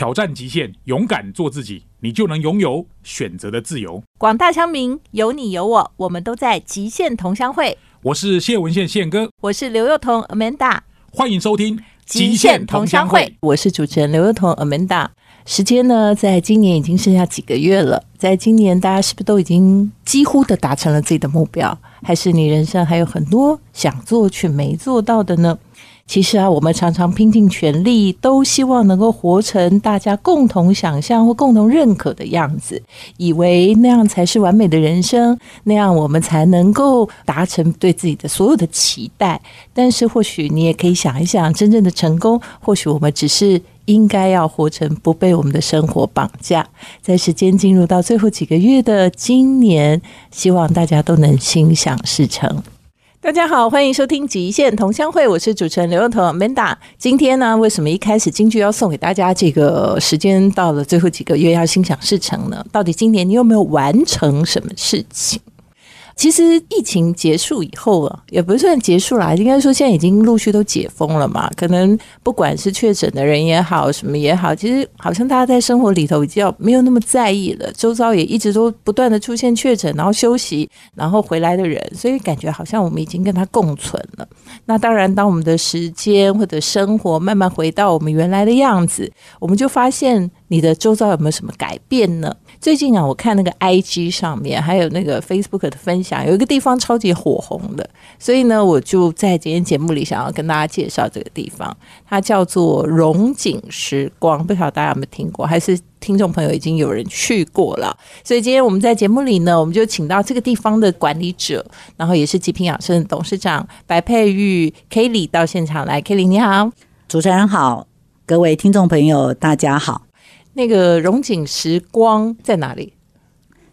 挑战极限，勇敢做自己，你就能拥有选择的自由。广大乡民，有你有我，我们都在极限同乡会。我是谢文宪宪哥，我是刘幼彤 Amanda，欢迎收听《极限同乡会》。我是主持人刘幼彤 Amanda。时间呢，在今年已经剩下几个月了。在今年，大家是不是都已经几乎的达成了自己的目标？还是你人生还有很多想做却没做到的呢？其实啊，我们常常拼尽全力，都希望能够活成大家共同想象或共同认可的样子，以为那样才是完美的人生，那样我们才能够达成对自己的所有的期待。但是，或许你也可以想一想，真正的成功，或许我们只是应该要活成不被我们的生活绑架。在时间进入到最后几个月的今年，希望大家都能心想事成。大家好，欢迎收听《极限同乡会》，我是主持人刘幼彤 Manda。今天呢，为什么一开始京剧要送给大家这个时间到了最后几个月要心想事成呢？到底今年你有没有完成什么事情？其实疫情结束以后啊，也不算结束啦，应该说现在已经陆续都解封了嘛。可能不管是确诊的人也好，什么也好，其实好像大家在生活里头已经没有那么在意了。周遭也一直都不断的出现确诊，然后休息，然后回来的人，所以感觉好像我们已经跟他共存了。那当然，当我们的时间或者生活慢慢回到我们原来的样子，我们就发现你的周遭有没有什么改变呢？最近啊，我看那个 I G 上面还有那个 Facebook 的分享，有一个地方超级火红的，所以呢，我就在今天节目里想要跟大家介绍这个地方，它叫做荣景时光，不晓得大家有没有听过，还是听众朋友已经有人去过了。所以今天我们在节目里呢，我们就请到这个地方的管理者，然后也是极品养生董事长白佩玉 Kelly 到现场来，Kelly 你好，主持人好，各位听众朋友大家好。那个荣景时光在哪里？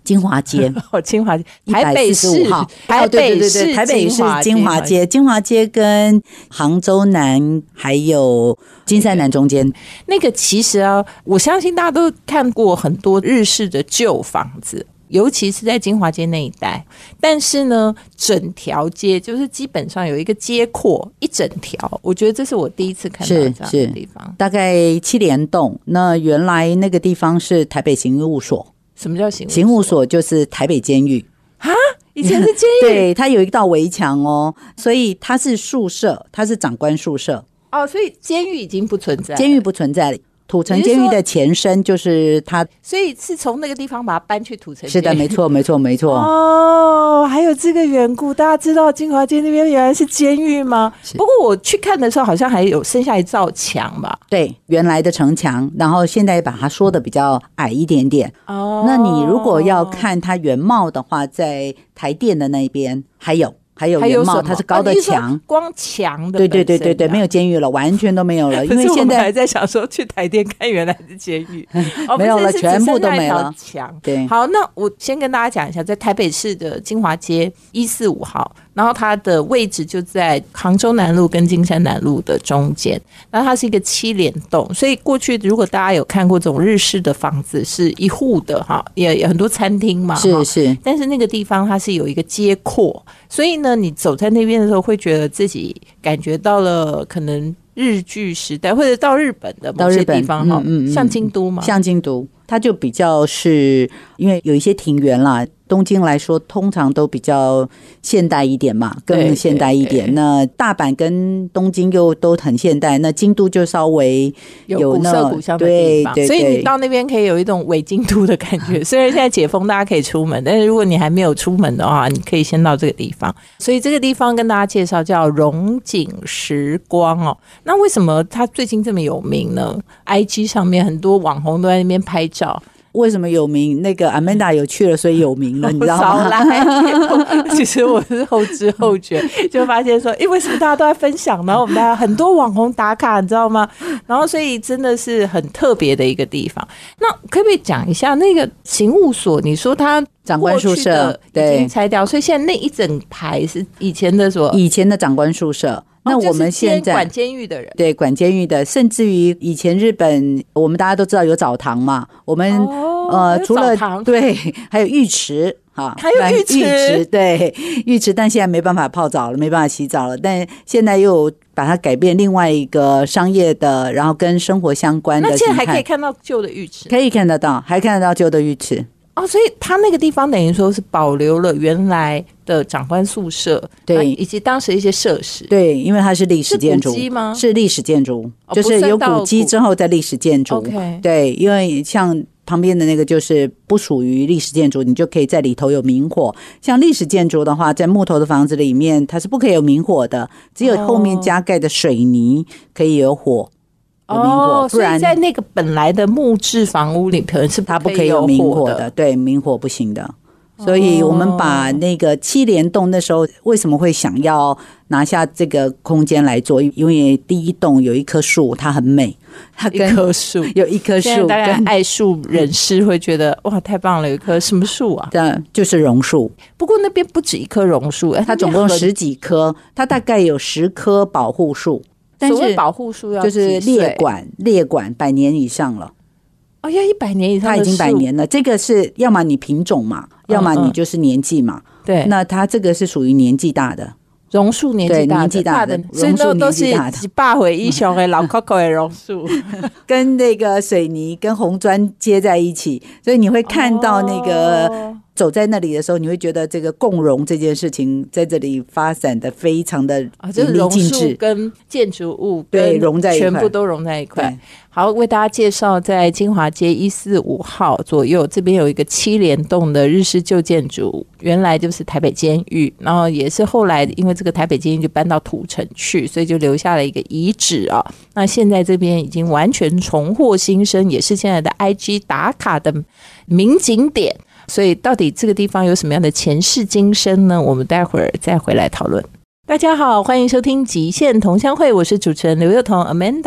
金华街 哦，金华街，台北市号，台北市台北市金华街，金华街跟杭州南还有金山南中间。那个其实啊，我相信大家都看过很多日式的旧房子。尤其是在金华街那一带，但是呢，整条街就是基本上有一个街廓一整条，我觉得这是我第一次看到这样的地方。大概七联栋，那原来那个地方是台北刑务所。什么叫刑刑务所？就是台北监狱啊，以前是监狱，对，它有一道围墙哦，所以它是宿舍，它是长官宿舍。哦，所以监狱已经不存在，监狱不存在了。土城监狱的前身就是它，所以是从那个地方把它搬去土城。是的，没错，没错，没错。哦，还有这个缘故，大家知道金华街那边原来是监狱吗？不过我去看的时候，好像还有剩下一罩墙吧？对，原来的城墙，然后现在把它说的比较矮一点点。哦，那你如果要看它原貌的话，在台电的那边还有。还有原貌，它是高的墙，光墙的。对对对对对，没有监狱了，完全都没有了。因为现在还在想说去台电看原来的监狱，没有了，全部都没了。墙对，好，那我先跟大家讲一下，在台北市的金华街一四五号。然后它的位置就在杭州南路跟金山南路的中间，然后它是一个七联栋，所以过去如果大家有看过这种日式的房子，是一户的哈，也有很多餐厅嘛，是是。但是那个地方它是有一个街廓，所以呢，你走在那边的时候，会觉得自己感觉到了可能日剧时代，或者到日本的某些地方哈，像京都嘛，像京都，它就比较是因为有一些庭园啦。东京来说，通常都比较现代一点嘛，更现代一点。那大阪跟东京又都很现代，那京都就稍微有古色古香的地方。所以你到那边可以有一种伪京都的感觉。虽然现在解封，大家可以出门，但是如果你还没有出门的话，你可以先到这个地方。所以这个地方跟大家介绍叫荣景时光哦。那为什么它最近这么有名呢？IG 上面很多网红都在那边拍照。为什么有名？那个 Amanda 有去了，所以有名了，你知道吗？其实我是后知后觉，就发现说，哎，为什么大家都在分享呢？我们大家很多网红打卡，你知道吗？然后，所以真的是很特别的一个地方。那可不可以讲一下那个刑务所？你说他长官宿舍已经拆掉，所以现在那一整排是以前的什么？以前的长官宿舍。那我们现在管监狱的人，对管监狱的，甚至于以前日本，我们大家都知道有澡堂嘛。我们呃，除了对，还有浴池哈，还有浴池，对浴池，但现在没办法泡澡了，没办法洗澡了。但现在又把它改变另外一个商业的，然后跟生活相关的那现在。还可以看到旧的浴池可以看得到，还看得到旧的浴池。哦，所以它那个地方等于说是保留了原来的长官宿舍，对啊以及当时一些设施。对，因为它是历史建筑吗是历史建筑，哦就是有古迹之后在历史建筑。OK 对，因为像旁边的那个就是不属于历史建筑，你就可以在里头有明火。像历史建筑的话，在木头的房子里面，它是不可以有明火的，只有后面加盖的水泥可以有火。有明火，哦，不然所以在那个本来的木质房屋里，可能是它不可以有明火火的，对，明火不行的。所以我们把那个七联栋那时候为什么会想要拿下这个空间来做？因为第一栋有一棵树，它很美，它一跟棵树。有一棵树跟爱树人士会觉得哇，太棒了，有一棵什么树啊？对就是榕树，不过那边不止一棵榕树，哎它总共十几棵，它大概有十棵保护树，但是保护树要就是几岁列管列管百年以上了。哦，要一百年以上的它已经百，年了。这个是要么你品种嘛，要么你就是年纪嘛。对，那它这个是属于年纪大的，榕树年纪对大年纪大的所以榕树那都是年纪大的几百回一雄的老 Coco 的榕树。跟那个水泥跟红砖接在一起，所以你会看到那个。哦走在那里的时候，你会觉得这个共融这件事情在这里发展的非常的啊，就是淋漓榕树尽致。跟建筑物对融在一块全部都融在一块。好，为大家介绍，在金华街一四五号左右，这边有一个七联栋的日式旧建筑，原来就是台北监狱，然后也是后来因为这个台北监狱就搬到土城去，所以就留下了一个遗址啊。那现在这边已经完全重获新生，也是现在的 IG 打卡的名景点。所以，到底这个地方有什么样的前世今生呢？我们待会儿再回来讨论。大家好，欢迎收听《极限同乡会》，我是主持人刘幼彤 Amanda。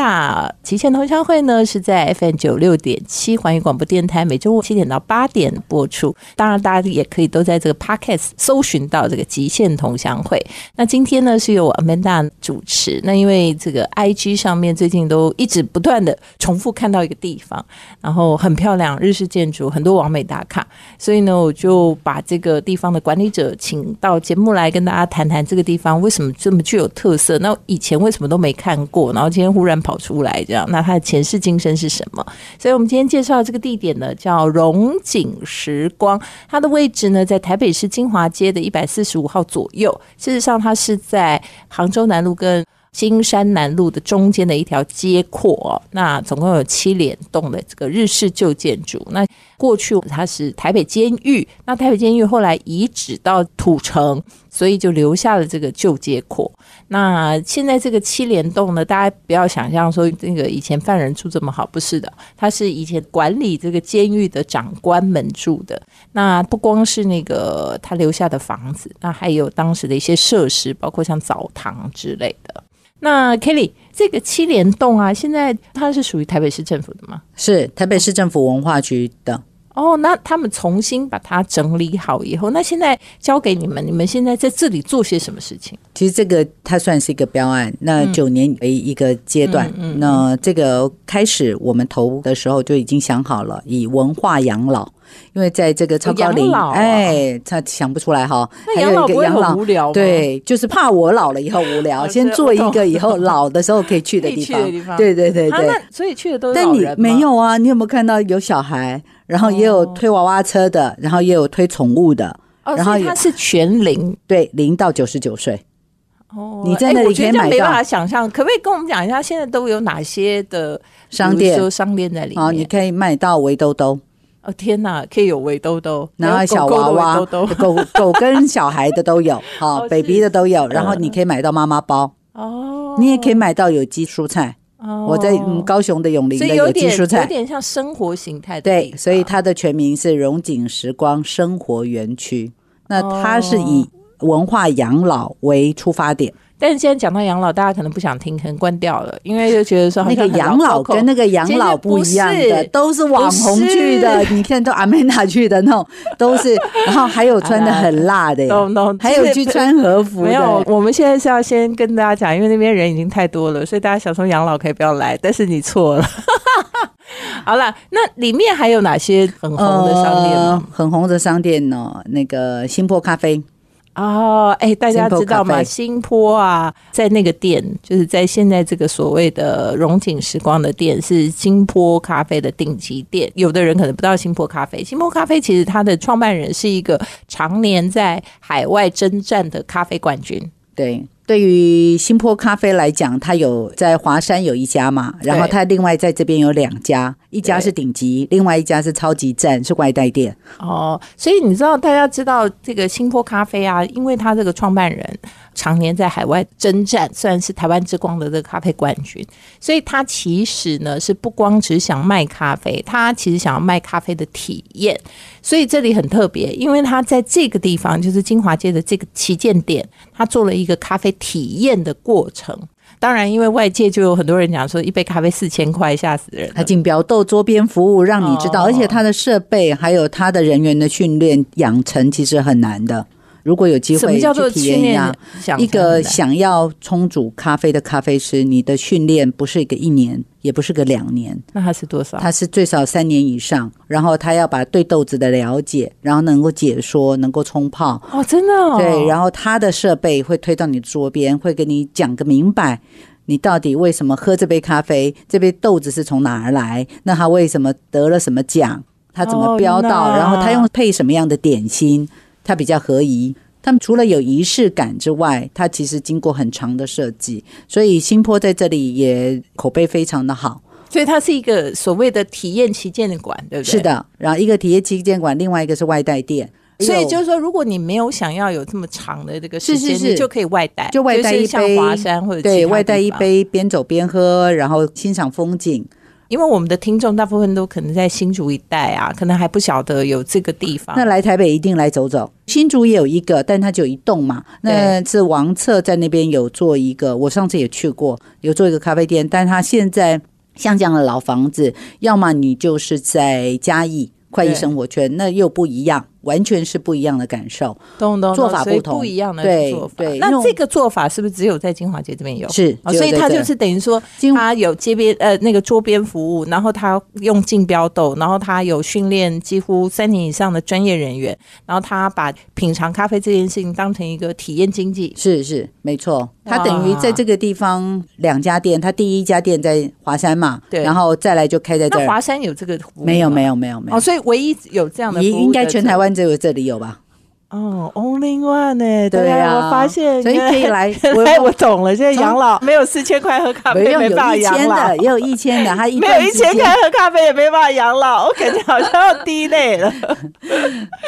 《极限同乡会》呢是在 FM 九六点七环宇广播电台每周五七点到八点播出。当然，大家也可以都在这个 Podcast 搜寻到这个《极限同乡会》。那今天呢是由我 Amanda 主持。那因为这个 IG 上面最近都一直不断的重复看到一个地方，然后很漂亮，日式建筑，很多网美打卡，所以呢，我就把这个地方的管理者请到节目来跟大家谈谈这个地方为为什么这么具有特色。那以前为什么都没看过，然后今天忽然跑出来这样，那他的前世今生是什么？所以我们今天介绍的这个地点呢，叫荣景时光，它的位置呢在台北市金华街的一百四十五号左右。事实上，它是在杭州南路跟金山南路的中间的一条街廓哦，那总共有七联栋的这个日式旧建筑。那过去它是台北监狱，那台北监狱后来移址到土城，所以就留下了这个旧街廓。那现在这个七联栋呢，大家不要想象说那个以前犯人住这么好，不是的，它是以前管理这个监狱的长官们住的。那不光是那个他留下的房子，那还有当时的一些设施，包括像澡堂之类的。那 Kelly，这个七联栋啊，现在它是属于台北市政府的吗？是台北市政府文化局的。哦，那他们重新把它整理好以后，那现在交给你们，你们现在在这里做些什么事情？其实这个它算是一个标案，那嗯九年为一个阶段。那这个开始我们投的时候就已经想好了，以文化养老，因为在这个超高龄，哎，他想不出来哈。那还有一个养老不养老无聊吗？，对，就是怕我老了以后无聊，哦 先做一个以后老的时候可以去的地方。对对对啊，对。那所以去的都是但你老人没有啊？你有没有看到有小孩，然后也有哦推娃娃车的，然后也有推宠物的，哦，然后有所以它是全龄对，零到九十九岁。哦。你在那里可以买到这样没办法想象，可不可以跟我们讲一下，现在都有哪些的商店说商店在里面？好，你可以买到围兜兜，哦天哪，可以有围兜兜，然后小娃娃、兜兜。狗狗跟小孩的都有，好哦，baby 的都有。然后嗯你可以买到妈妈包，哦，你也可以买到有机蔬菜。哦。我在嗯高雄的永林的有机蔬菜。有点像生活形态的对所以它的全名是荣景时光生活园区。那它是以文化养老为出发点，但是现在讲到养老，大家可能不想听，可能关掉了，因为就觉得说那个养老跟那个养老不一样的，都是网红去的。你看，都阿美娜去的那种，都是。然后还有穿的很辣的耶，懂懂，还有去穿和服没有，我们现在是要先跟大家讲，因为那边人已经太多了，所以大家想说养老可以不要来，但是你错了。好了，那里面还有哪些很红的商店吗？呃很红的商店呢？那个新坡咖啡，哦，哎，大家知道吗？新坡啊，在那个店，就是在现在这个所谓的荣景时光的店，是新坡咖啡的顶级店。有的人可能不知道新坡咖啡，新坡咖啡其实它的创办人是一个常年在海外征战的咖啡冠军。对。对于新坡咖啡来讲，它有在华山有一家嘛，然后它另外在这边有两家，一家是顶级，另外一家是超级站，是外带店。哦，所以你知道，大家知道这个新坡咖啡啊，因为他这个创办人。常年在海外征战，虽然是台湾之光的这个咖啡冠军，所以他其实呢是不光只想卖咖啡，他其实想要卖咖啡的体验。所以这里很特别，因为他在这个地方，就是金华街的这个旗舰店，他做了一个咖啡体验的过程。当然，因为外界就有很多人讲说，一杯咖啡四千块，吓死人。他竞标豆桌边服务，让你知道，而且他的设备还有他的人员的训练养成，其实很难的。如果有机会去体验一下，一个想要冲煮咖啡的咖啡师，你的训练不是一个一年，也不是个两年，那他是多少？他是最少三年以上。然后他要把对豆子的了解，然后能够解说，能够冲泡。哦，真的。对，然后他的设备会推到你桌边，会跟你讲个明白，你到底为什么喝这杯咖啡？这杯豆子是从哪儿来？那他为什么得了什么奖？他怎么标到？然后他用配什么样的点心？它比较合宜。他们除了有仪式感之外，它其实经过很长的设计，所以新坡在这里也口碑非常的好。所以它是一个所谓的体验旗舰馆，对不对？是的。然后一个体验旗舰馆，另外一个是外带店。所以就是说，如果你没有想要有这么长的这个时间，你就可以外带，就外带一杯华山或者对外带一杯，边走边喝，然后欣赏风景。因为我们的听众大部分都可能在新竹一带啊，可能还不晓得有这个地方。那来台北一定来走走。新竹也有一个，但它只有一栋嘛。那是王策在那边有做一个，我上次也去过，有做一个咖啡店。但他现在像这样的老房子，要么你就是在嘉义快意生活圈，那又不一样。完全是不一样的感受，懂懂做法不同，不一样的做法。对，那这个做法是不是只有在金华街这边有？是，所以它就是等于说，它有街边呃那个桌边服务，然后它用竞标豆，然后它有训练几乎三年以上的专业人员，然后他把品尝咖啡这件事情当成一个体验经济。是是，没错。它等于在这个地方两家店，它第一家店在华山嘛，对，然后再来就开在这。华山有这个服务？没有没有没有没有。哦，所以唯一有这样的，应该全台湾。只有这里有吧？哦，Only One 呢？对呀，我发现，所以可以来。我我懂了，现在养老没有四千块喝咖啡，没办法养老，也有一千的，他 没有一千块喝咖啡也没办法养老，我感觉 好像要低类了。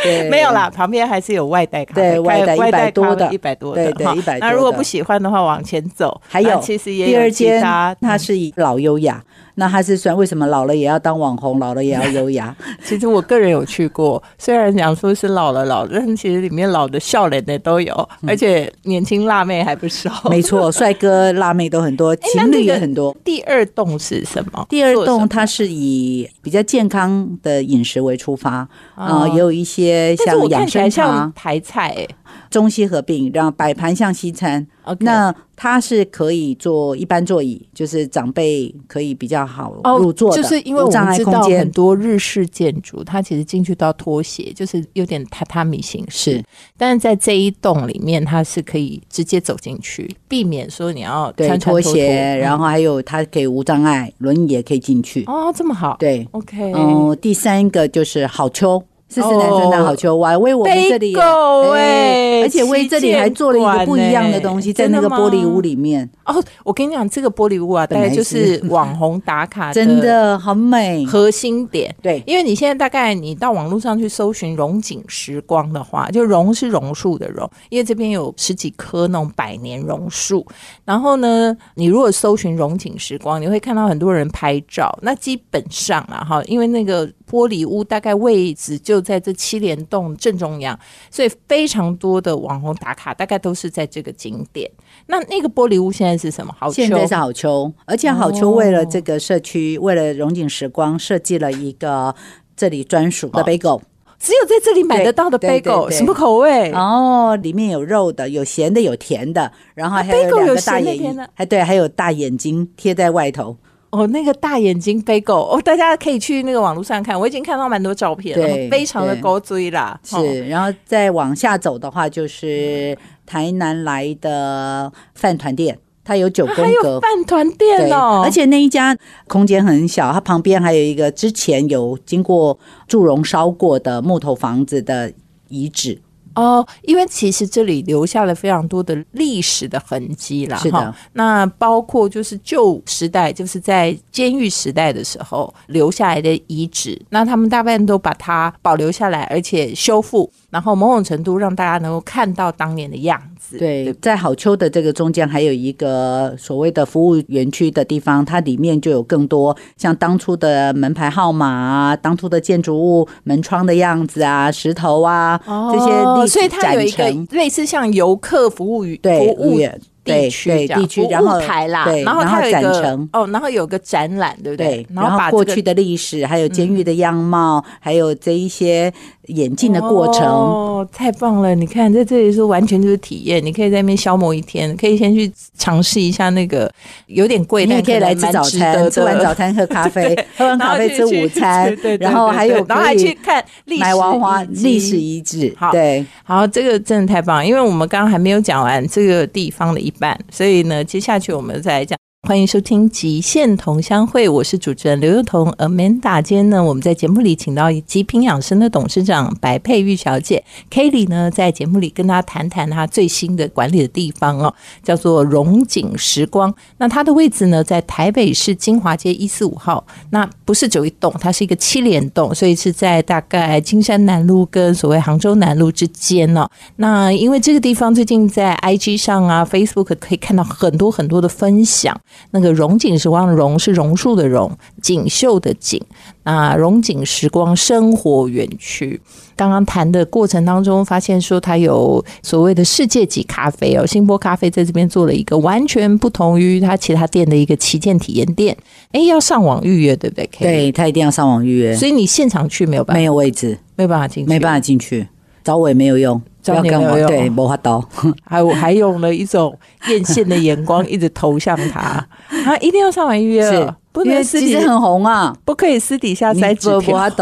对，没有啦，旁边还是有外带咖啡，外带一百多的，一百多的，对对，一百。那如果不喜欢的话，往前走，还有其实也第二间，它是以老优雅。那他是算为什么老了也要当网红，老了也要优雅？其实我个人有去过，虽然讲说是老了老，但其实里面老的笑脸的都有，而且年轻辣妹还不少。没错，帅哥辣妹都很多，情侣也很多。第二栋是什么？第二栋它是以比较健康的饮食为出发啊，也有一些像养生茶、台菜。中西合并，让摆盘像西餐。那它是可以坐一般座椅，就是长辈可以比较好入座的。就是因为我们知道很多日式建筑，它其实进去都要脱鞋，就是有点榻榻米形式。但是在这一栋里面，它是可以直接走进去，避免说你要穿拖鞋。然后还有它可以无障碍，轮椅也可以进去。哦，这么好。对，OK。嗯，第三个就是好秋。四十男生的好球我还为我们这里哎，而且为这里还做了一个不一样的东西，在那个玻璃屋里面哦。我跟你讲，这个玻璃屋啊，大概就是网红打卡，真的很美，核心点。对，因为你现在大概你到网络上去搜寻“荣景时光”的话，就“榕”是榕树的“榕”，因为这边有十几棵那种百年榕树。然后呢，你如果搜寻“荣景时光”，你会看到很多人拍照。那基本上啊，哈，因为那个玻璃屋大概位置就在这七联洞正中央，所以非常多的网红打卡，大概都是在这个景点。那那个玻璃屋现在是什么？好，现在是好秋，而且好秋为了这个社区，为了荣景时光，设计了一个这里专属的 bagel，只有在这里买得到的 bagel，什么口味？哦，里面有肉的，有咸的，有甜的，然后还有两个大眼睛，还对，还有大眼睛贴在外头。哦，那个大眼睛飞狗哦，大家可以去那个网络上看，我已经看到蛮多照片了，非常的对狗追啦。哦是，然后再往下走的话，就是台南来的饭团店，它有九宫格。饭团店，哦，而且那一家空间很小，它旁边还有一个之前有经过祝融烧过的木头房子的遗址。哦，因为其实这里留下了非常多的历史的痕迹啦，是的哈。那包括就是旧时代，就是在监狱时代的时候留下来的遗址，那他们大半都把它保留下来，而且修复，然后某种程度让大家能够看到当年的样子。对，在好丘的这个中间还有一个所谓的服务园区的地方，它里面就有更多像当初的门牌号码啊、当初的建筑物门窗的样子啊、石头啊、这些历史哦所以它有一个类似像游客服务与对服务园地对区地区，然后台啦，对，然后它有一个。哦，然后有个展览，对不对，然后把这个过去的历史，还有监狱的样貌，还有这一些演进的过程，哦，太棒了！你看，在这里是完全就是体验，你可以在那边消磨一天，可以先去尝试一下那个有点贵，你也可以来吃早餐，吃完早餐喝咖啡，喝完咖啡吃午餐然后还有对然后还可以去看历史买娃娃遗迹历史遗址好，对，好，这个真的太棒了，因为我们刚刚还没有讲完这个地方的一半，所以呢，接下去我们再讲。欢迎收听《极限同乡会》，我是主持人刘幼彤 Amanda。今天呢，我们在节目里请到极品养生的董事长白佩玉小姐 Kelly 呢，在节目里跟大家谈谈她最新的管理的地方哦，叫做荣景时光。那它的位置呢，在台北市金华街一四五号。那不是只有一栋，它是一个七连栋，所以是在大概金山南路跟所谓杭州南路之间哦。那因为这个地方最近在 IG 上啊、Facebook 可以看到很多很多的分享。那个荣景时光的荣是榕树的榕，锦绣的锦。那荣景时光生活园区，刚刚谈的过程当中，发现说它有所谓的世界级咖啡哦，新波咖啡在这边做了一个完全不同于它其他店的一个旗舰体验店。哎，要上网预约对不对？对他一定要上网预约，所以你现场去没有办法，没有位置，没有办法进去，没办法进去，找我也没有用，要跟我有用。对，魔法刀，还有还用了一种艳羡的眼光一直投向他，他一定要上完预约了，不能私底其实很红啊，不可以私底下塞纸不条。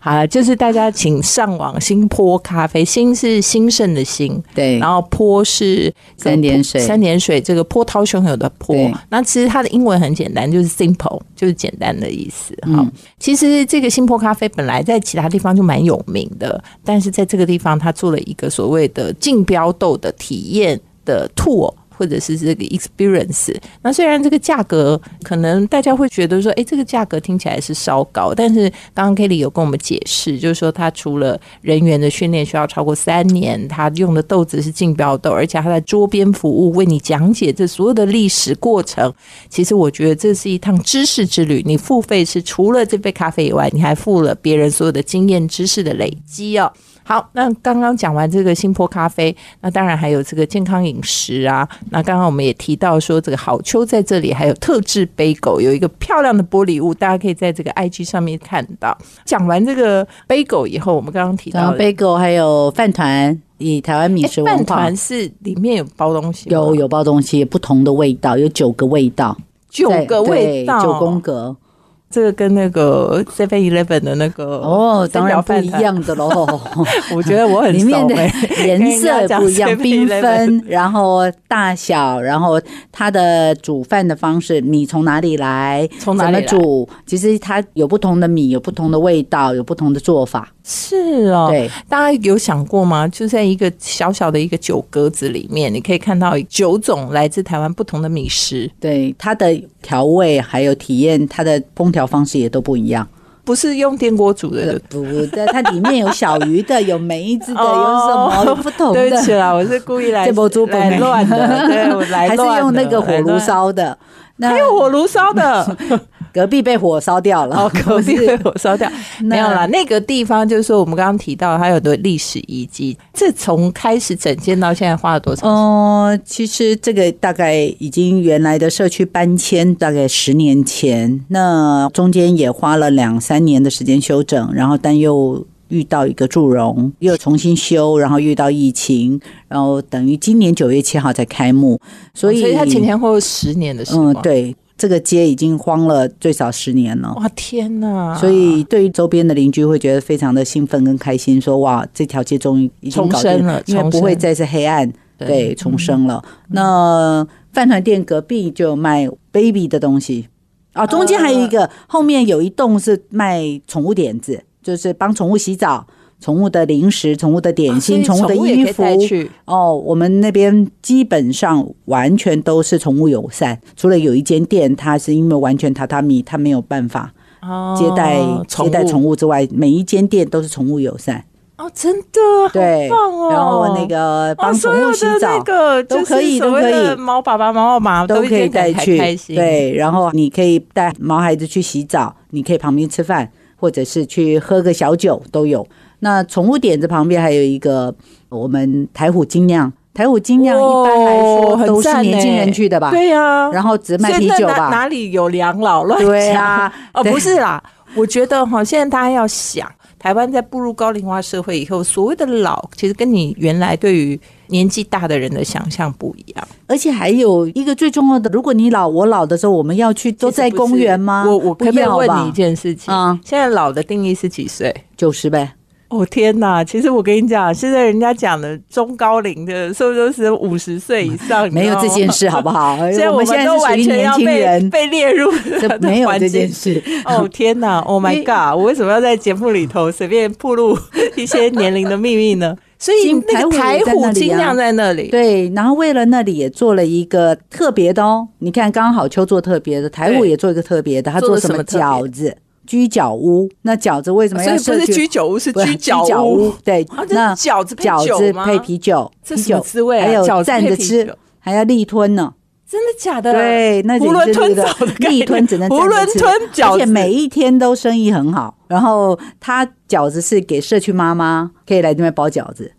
好了，就是大家请上网新坡咖啡，新是兴盛的兴，对然后坡是三点水三点水这个波涛汹涌的波。那其实它的英文很简单，就是 simple，就是简单的意思。嗯好，其实这个新坡咖啡本来在其他地方就蛮有名的，但是在这个地方，它做了一个所谓的竞标豆的体验的 tour。或者是这个 experience，那虽然这个价格可能大家会觉得说，哎，这个价格听起来是稍高，但是刚刚 Kelly 有跟我们解释，就是说他除了人员的训练需要超过三年，他用的豆子是竞标豆，而且他在桌边服务为你讲解这所有的历史过程。其实我觉得这是一趟知识之旅，你付费是除了这杯咖啡以外，你还付了别人所有的经验知识的累积哦。好，那刚刚讲完这个新坡咖啡，那当然还有这个健康饮食啊。那刚刚我们也提到说，这个好秋在这里还有特制杯狗，有一个漂亮的玻璃物，大家可以在这个 IG 上面看到。讲完这个杯狗以后，我们刚刚提到的 bagel 还有饭团，以台湾米诶食文化饭团。是里面有包东西，有有包东西，不同的味道，有九个味道，九个味道，九宫格这个跟那个 Seven Eleven 的那个哦，当然不一样的喽。我觉得我很里面的颜色不一样，缤纷，然后大小，然后它的煮饭的方式，米从哪里来，怎从哪里煮，其实它有不同的米，有不同的味道，有不同的做法。是哦，对，大家有想过吗？就在一个小小的一个酒格子里面，你可以看到九种来自台湾不同的米食，对，它的调味还有体验，它的烹调方式也都不一样。不是用电锅煮的。不对，它里面有小鱼的，有梅子的，有哦什么有不同的对不起的，啦，我是故意来 这波猪本来乱的，对我来还是用那个火炉，烧的。还有火炉烧的，隔壁被火烧掉了，哦，隔壁被火烧掉。没有啦，那个地方就是说，我们刚刚提到它有很多历史遗迹。这从开始整建到现在花了多少？哦，其实这个大概已经原来的社区搬迁，大概十年前，那中间也花了两三年的时间修整，然后但又遇到一个祝融，又重新修，然后遇到疫情，然后等于今年九月七号才开幕，所以哦所以它前前后后十年的时光。嗯，对，这个街已经荒了最少十年了。哇天哪！所以对于周边的邻居会觉得非常的兴奋跟开心，说哇，这条街终于已经搞定重生了因为不会再是黑暗，对对，重生了。那饭团店隔壁就有卖 baby 的东西啊，中间还有一个，后面有一栋是卖宠物点子，就是帮宠物洗澡。宠物的零食、宠物的点心、宠物的衣服哦，我们那边基本上完全都是宠物友善，除了有一间店，它是因为完全榻榻米，它没有办法哦接待、接待宠物之外，每一间店都是宠物友善。哦，真的对，棒哦！然后那个帮哦宠物洗澡所有的那个都可以都可以猫爸爸、猫妈妈都可以带去，对，然后你可以带毛孩子去洗澡，你可以旁边吃饭，或者是去喝个小酒都有。那宠物点子旁边还有一个我们台虎精酿，台虎精酿一般来哦说都是年轻人欸去的吧？对呀、然后只卖啤酒吧？哪里有两老乱讲对啊 哦，不是啦，我觉得哈，现在大家要想，台湾在步入高龄化社会以后，所谓的老，其实跟你原来对于年纪大的人的想象不一样。而且还有一个最重要的，如果你老我老的时候，我们要去都在公园吗？我我可不可以问你一件事情？嗯现在老的定义是几岁？九十呗。哦天哪！其实我跟你讲，现在人家讲的中高龄的，是不是都是五十岁以上？你没有这件事，好不好？所以我们现在都完全要被轻人，被列入这没有这件事。哦天哪！Oh my god！我为什么要在节目里头随便暴露一些年龄的秘密呢？所以那个台台虎精酿在那里，对，然后为了那里也做了一个特别的哦。你看，刚好秋做特别的，台虎也做一个特别的，他做做什么饺子？居酒屋。那饺子为什么所以不是？居酒屋，是居酒居屋。对啊，那饺子配饺子配啤酒，这什么啤酒滋味啊还有饺子配蘸着吃，还要立吞呢。真的假的？对，那囫囵就是这个吞枣的概念立吞只能囫囵吞饺子而且每一天都生意很好。然后他饺子是给社区妈妈可以来这边包饺子，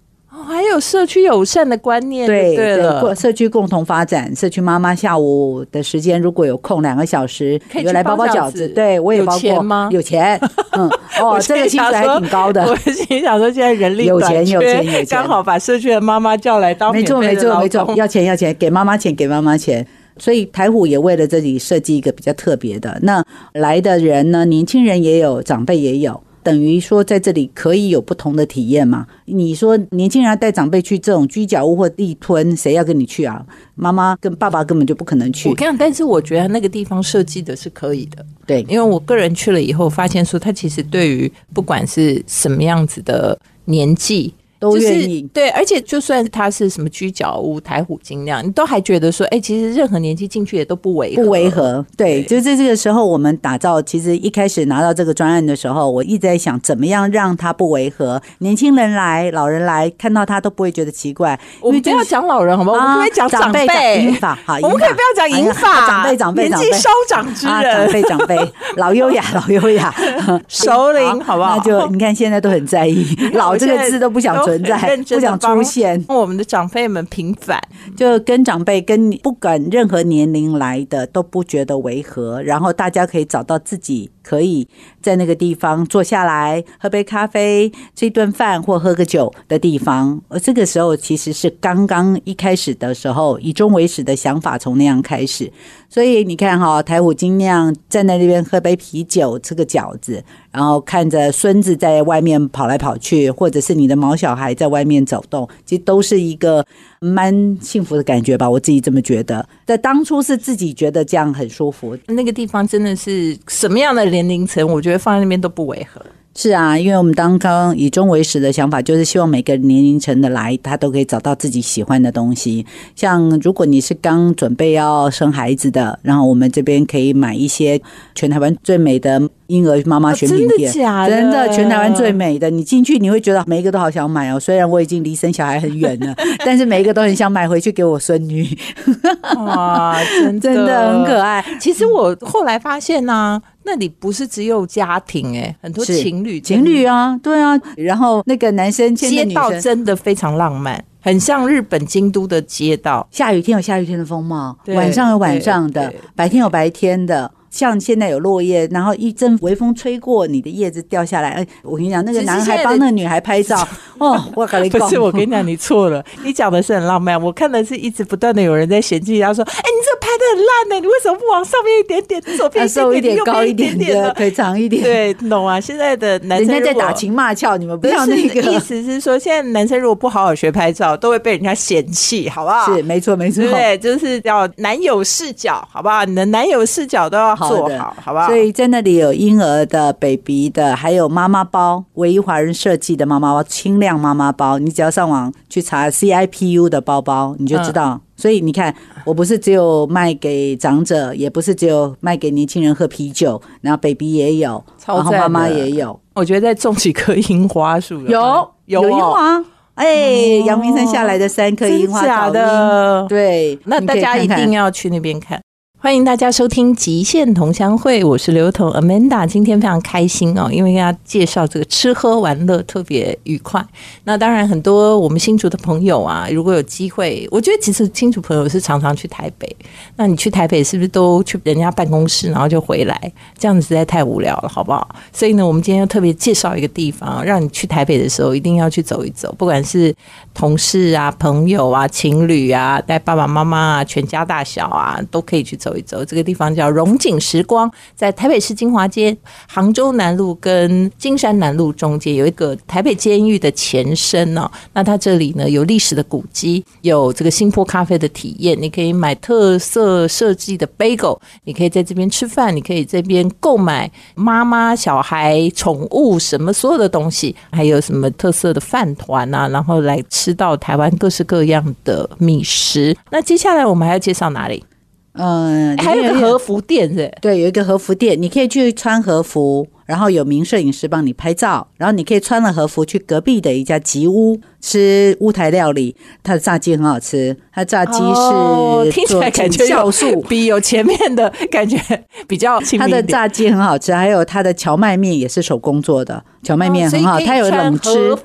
有社区友善的观念，对对。社区共同发展，社区妈妈下午的时间如果有空两个小时，可以来包包饺饺子对我也有包过，钱吗有钱，嗯，哦，这个薪水还挺高的我。心想说，现在人力有钱有钱有钱刚好把社区的妈妈叫来当没错，没错，没错，要钱要钱，给妈妈钱，给妈妈钱。所以台虎也为了这里设计一个比较特别的。那来的人呢，年轻人也有，长辈也有，等于说在这里可以有不同的体验嘛。你说年轻人要带长辈去这种居酒屋或地吞，谁要跟你去啊？妈妈跟爸爸根本就不可能去我。跟你讲，但是我觉得那个地方设计的是可以的，对，因为我个人去了以后，发现说它其实对于不管是什么样子的年纪。就是都愿意。对，而且就算它是什么居角屋、台虎精酿，你都还觉得说，哎、其实任何年纪进去也都不违和，不违和，对，对就在这个时候，我们打造。其实一开始拿到这个专案的时候，我一直在想，怎么样让它不违和，年轻人来、老人来看到它都不会觉得奇怪。我们不要讲老人好吗？我们可以讲长辈？银发，好，我们可以不要讲银发，长辈、长辈、年纪稍长之啊，长人，辈、长辈，老优雅，老优雅，首领好不好那就你看现在都很在意“老”这个字都不想存在，不想出现。我们的长辈们平反，就跟长辈跟你不管任何年龄来的都不觉得违和，然后大家可以找到自己可以在那个地方坐下来喝杯咖啡、吃一顿饭或喝个酒的地方。而这个时候其实是刚刚一开始的时候，以终为始的想法从那样开始。所以你看哈，台虎精酿站在那边喝杯啤酒、吃个饺子，然后看着孙子在外面跑来跑去，或者是你的毛小孩在外面走动，其实都是一个蛮幸福的感觉吧。我自己这么觉得。在当初是自己觉得这样很舒服，那个地方真的是什么样的年龄层，我觉得放在那边都不违和。是啊，因为我们刚刚以终为始的想法，就是希望每个年龄层的来，他都可以找到自己喜欢的东西。像如果你是刚准备要生孩子的，然后我们这边可以买一些全台湾最美的婴儿妈妈选品店，哦真的假的真的全台湾最美的。你进去你会觉得每一个都好想买哦，虽然我已经离生小孩很远了，但是每一个都很想买回去给我孙女，哇，真的真的很可。爱。其实我后来发现呢、那里不是只有家庭、哎，很多情侣情侣啊，对啊，然后那个男生街道。真的非常浪漫，很像日本京都的街道。下雨天有下雨天的风貌，晚上有晚上的白天有白天的。像现在有落叶，然后一阵微风吹过，你的叶子掉下来。哎，我跟你讲，那个男孩帮那个女孩拍照，哦，我跟你讲，不是，我跟你讲，你错了。你讲的是很浪漫，我看的是一直不断的有人在嫌弃他说：“哎、的很烂呢，你为什么不往上面一点点，左边瘦一点，高一点的，腿长一点？对，懂啊。现在的男生人家在打情骂俏，你们不要那个意思是说，现在男生如果不好好学拍照，都会被人家嫌弃，好不好？是，没错，没错。对，就是要男友视角，好不好？你的男友视角都要做好，好不好？所以在那里有婴儿的、baby 的，还有妈妈包，唯一华人设计的妈妈包，轻量妈妈包。你只要上网去查 CIPU 的包包，你就知道。所以你看，我不是只有卖给长者，也不是只有卖给年轻人喝啤酒，然后 baby 也有，然后妈妈也有。我觉得再种几棵樱花树，有有樱花。哎，阳明山下来的三棵樱花，假的。对，那大家一定要去那边看。欢迎大家收听《极限同乡会》，我是刘彤 Amanda。今天非常开心哦，因为要介绍这个吃喝玩乐特别愉快。那当然，很多我们新竹的朋友啊，如果有机会，我觉得其实新竹朋友是常常去台北。那你去台北是不是都去人家办公室，然后就回来？这样子实在太无聊了，好不好？所以呢，我们今天要特别介绍一个地方，让你去台北的时候一定要去走一走。不管是同事啊、朋友啊、情侣啊，带爸爸妈妈啊、全家大小啊，都可以去走。走这个地方叫荣景时光，在台北市金华街、杭州南路跟金山南路中间有一个台北监狱的前身哦。那它这里呢有历史的古迹，有这个新坡咖啡的体验，你可以买特色设计的 bagel，你可以在这边吃饭，你可以这边购买妈妈、小孩、宠物什么所有的东西，还有什么特色的饭团啊，然后来吃到台湾各式各样的米食。那接下来我们还要介绍哪里？嗯，还有个和服店是？对，有一个和服店，你可以去穿和服，然后有名摄影师帮你拍照，然后你可以穿了和服去隔壁的一家吉屋吃乌台料理，它的炸鸡很好吃，它炸鸡是听起来感觉酵素比有前面的感觉比较，它的炸鸡很好吃，还有它的荞麦面也是手工做的，荞麦面很好，它有冷吃，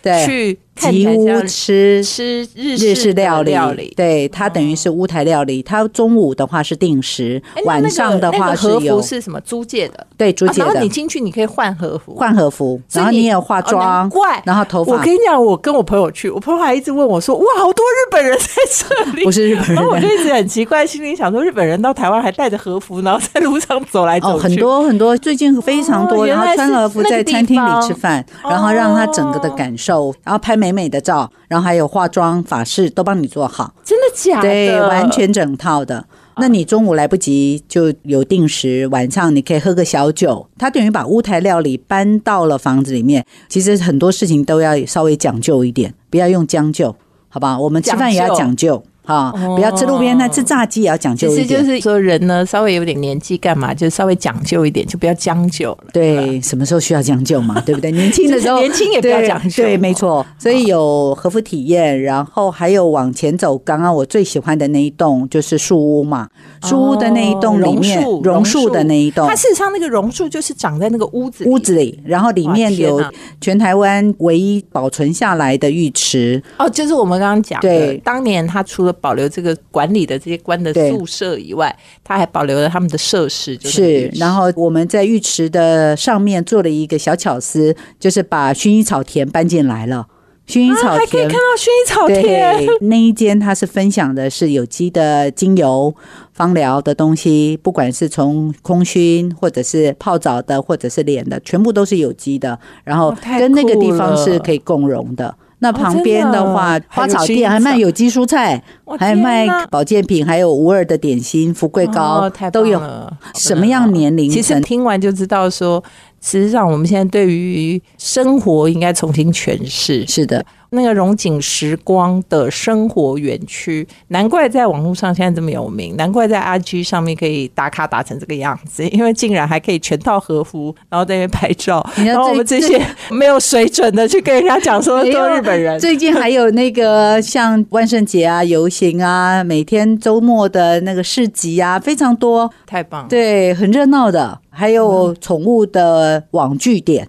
对，去。吉屋吃吃日日式料理，对它等于是乌台料理。它中午的话是定时，晚上的话是有是什么租借的？对，租借的。然后你进去，你可以换和服，换和服。然后你也有化妆，怪。然后头发。我跟你讲，我跟我朋友去，我朋友还一直问我说：“哇，好多日本人在这里。”不是日本人。然后我就一直很奇怪，心里想说：日本人到台湾还带着和服，然后在路上走来走去。很多很多，最近非常多，然后穿和服在餐厅里吃饭，然后让他整个的感受，然后拍美美的照。然后还有化妆、法式都帮你做好，真的假的？对，完全整套的。那你中午来不及，就有定时，晚上你可以喝个小酒。他等于把屋台料理搬到了房子里面。其实很多事情都要稍微讲究一点，不要用将就，好吧？我们吃饭也要讲究。啊，不要吃路边摊，吃炸鸡也要讲究一点。其实就是说，人呢稍微有点年纪，干嘛就稍微讲究一点，就不要将就了。对，什么时候需要将就嘛？对不对？年轻的时候，年轻也不要讲究。对，没错。所以有和服体验，然后还有往前走。刚刚我最喜欢的那一栋就是树屋嘛，树屋的那一栋里面，榕树的那一栋。它事实上那个榕树就是长在那个屋子屋子里，然后里面有全台湾唯一保存下来的浴池。哦，就是我们刚刚讲的，当年它除了保留这个。管理的这些官的宿舍以外，他还保留了他们的设施。就是，然后我们在浴池的上面做了一个小巧思，就是把薰衣草田搬进来了。薰衣草田可以看到薰衣草田。那一间他是分享的是有机的精油、芳疗的东西，不管是从空熏，或者是泡澡的，或者是脸的，全部都是有机的。然后跟那个地方是可以共融的。那旁边的话，花草店还卖有机蔬菜，还卖保健品，还有无二的点心、富贵糕，都有。什么样年龄？其实听完就知道说。实际上，我们现在对于生活应该重新诠释。是的，那个荣景时光的生活园区，难怪在网络上现在这么有名，难怪在 IG 上面可以打卡打成这个样子，因为竟然还可以全套和服，然后在那边拍照。然后我们这些没有水准的去跟人家讲说 做日本人。最近还有那个像万圣节啊、游行啊，每天周末的那个市集啊，非常多，太棒，对，很热闹的。还有宠物的网剧点，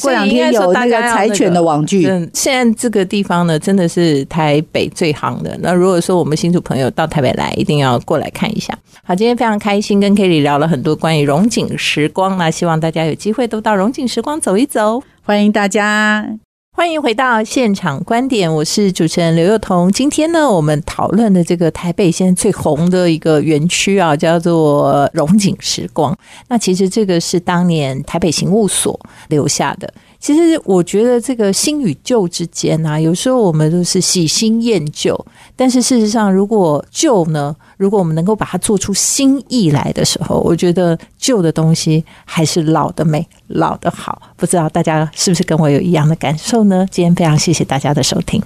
过两天有那个柴犬的网剧。现在这个地方呢，真的是台北最行的。那如果说我们新主朋友到台北来，一定要过来看一下。好，今天非常开心，跟 Kelly 聊了很多关于荣景时光那希望大家有机会都到荣景时光走一走，欢迎大家。欢迎回到现场观点，我是主持人刘幼彤。今天呢，我们讨论的这个台北现在最红的一个园区啊，叫做荣景时光。那其实这个是当年台北刑务所留下的。其实我觉得这个新与旧之间啊，有时候我们都是喜新厌旧，但是事实上，如果旧呢，如果我们能够把它做出新意来的时候，我觉得旧的东西还是老的美，老的好。不知道大家是不是跟我有一样的感受呢？今天非常谢谢大家的收听。